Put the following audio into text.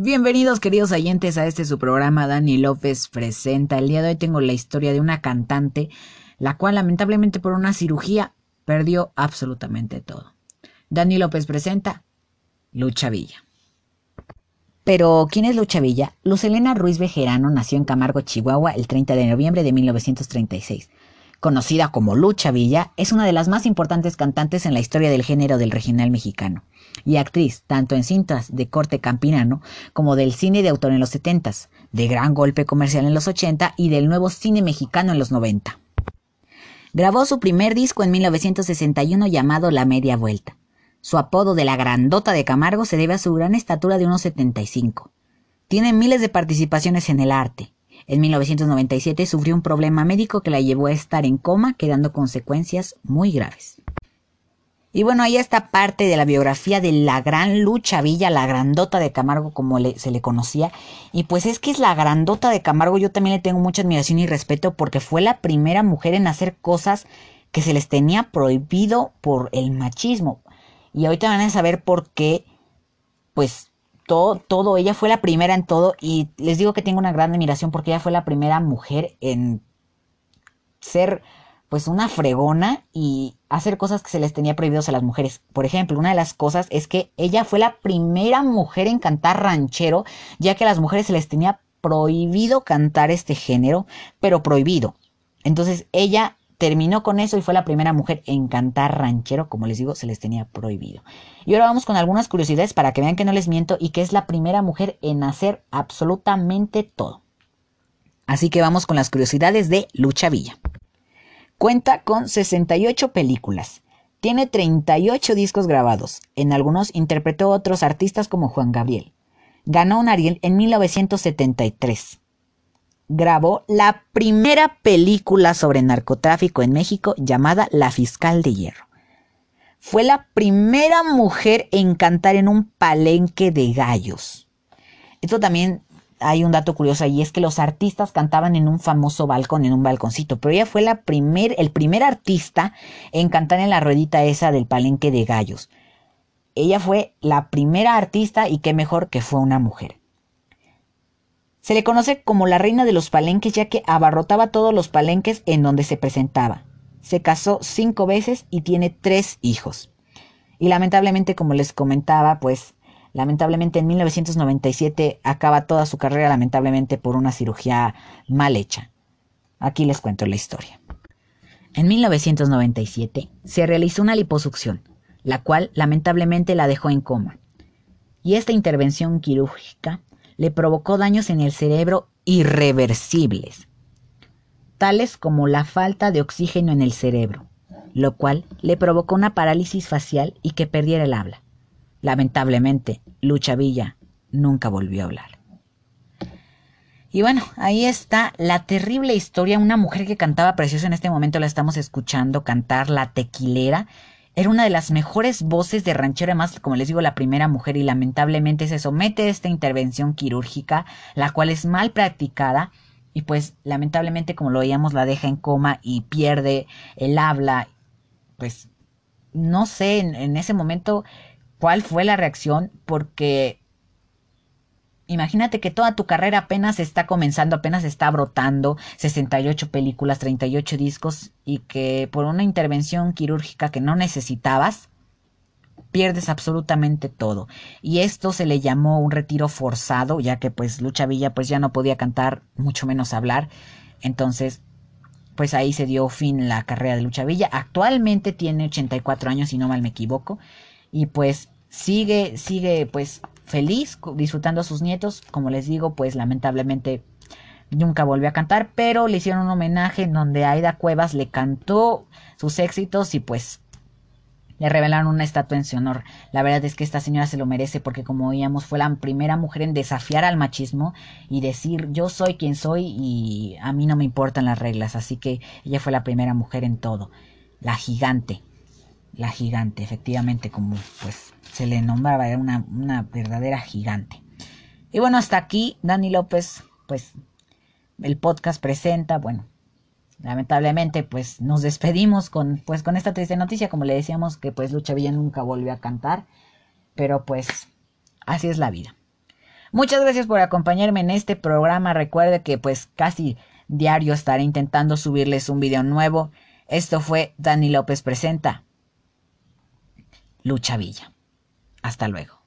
Bienvenidos queridos oyentes a este su programa Dani López presenta. El día de hoy tengo la historia de una cantante la cual lamentablemente por una cirugía perdió absolutamente todo. Dani López presenta Lucha Villa. Pero, ¿quién es Lucha Villa? Luz Elena Ruiz Bejerano nació en Camargo, Chihuahua, el 30 de noviembre de 1936. Conocida como Lucha Villa, es una de las más importantes cantantes en la historia del género del regional mexicano y actriz tanto en cintas de corte campinano como del cine de autor en los 70, de gran golpe comercial en los 80 y del nuevo cine mexicano en los 90. Grabó su primer disco en 1961 llamado La Media Vuelta. Su apodo de la Grandota de Camargo se debe a su gran estatura de unos 75. Tiene miles de participaciones en el arte. En 1997 sufrió un problema médico que la llevó a estar en coma, quedando consecuencias muy graves. Y bueno, ahí está parte de la biografía de la gran Lucha Villa, la grandota de Camargo, como se le conocía. Y pues es que es la grandota de Camargo, yo también le tengo mucha admiración y respeto porque fue la primera mujer en hacer cosas que se les tenía prohibido por el machismo. Y ahorita van a saber por qué, pues todo, todo, ella fue la primera en todo. Y les digo que tengo una gran admiración porque ella fue la primera mujer en ser pues una fregona y hacer cosas que se les tenía prohibidos a las mujeres. Por ejemplo, una de las cosas es que ella fue la primera mujer en cantar ranchero, ya que a las mujeres se les tenía prohibido cantar este género, pero prohibido. Entonces ella terminó con eso y fue la primera mujer en cantar ranchero, como les digo, se les tenía prohibido. Y ahora vamos con algunas curiosidades para que vean que no les miento y que es la primera mujer en hacer absolutamente todo. Así que vamos con las curiosidades de Lucha Villa. Cuenta con 68 películas. Tiene 38 discos grabados. En algunos interpretó a otros artistas como Juan Gabriel. Ganó un Ariel en 1973. Grabó la primera película sobre narcotráfico en México llamada La Fiscal de Hierro. Fue la primera mujer en cantar en un palenque de gallos. Esto también hay un dato curioso y es que los artistas cantaban en un famoso balcón, en un balconcito, pero ella fue la primer, el primer artista en cantar en la ruedita esa del palenque de gallos. Ella fue la primera artista y qué mejor que fue una mujer. Se le conoce como la reina de los palenques ya que abarrotaba todos los palenques en donde se presentaba. Se casó cinco veces y tiene tres hijos. Y lamentablemente, como les comentaba, pues Lamentablemente en 1997 acaba toda su carrera lamentablemente por una cirugía mal hecha. Aquí les cuento la historia. En 1997 se realizó una liposucción, la cual lamentablemente la dejó en coma. Y esta intervención quirúrgica le provocó daños en el cerebro irreversibles, tales como la falta de oxígeno en el cerebro, lo cual le provocó una parálisis facial y que perdiera el habla. Lamentablemente, Lucha Villa nunca volvió a hablar. Y bueno, ahí está la terrible historia. Una mujer que cantaba precioso en este momento la estamos escuchando cantar La Tequilera. Era una de las mejores voces de ranchero, además, como les digo, la primera mujer y lamentablemente se somete a esta intervención quirúrgica, la cual es mal practicada y pues lamentablemente, como lo veíamos, la deja en coma y pierde el habla. Pues no sé, en ese momento cuál fue la reacción, porque imagínate que toda tu carrera apenas está comenzando, apenas está brotando, 68 películas, 38 discos, y que por una intervención quirúrgica que no necesitabas, pierdes absolutamente todo. Y esto se le llamó un retiro forzado, ya que pues Lucha Villa pues ya no podía cantar, mucho menos hablar. Entonces, pues ahí se dio fin la carrera de Lucha Villa. Actualmente tiene 84 años, si no mal me equivoco y pues sigue, sigue pues feliz disfrutando a sus nietos. Como les digo, pues lamentablemente nunca volvió a cantar, pero le hicieron un homenaje en donde Aida Cuevas le cantó sus éxitos y pues le revelaron una estatua en su honor. La verdad es que esta señora se lo merece porque como oíamos fue la primera mujer en desafiar al machismo y decir yo soy quien soy y a mí no me importan las reglas. Así que ella fue la primera mujer en todo. La gigante la gigante, efectivamente, como pues se le nombraba, era una, una verdadera gigante. Y bueno, hasta aquí Dani López, pues el podcast presenta, bueno, lamentablemente pues nos despedimos con pues con esta triste noticia, como le decíamos que pues Lucha Villa nunca volvió a cantar, pero pues así es la vida. Muchas gracias por acompañarme en este programa. Recuerde que pues casi diario estaré intentando subirles un video nuevo. Esto fue Dani López Presenta. Lucha Villa. Hasta luego.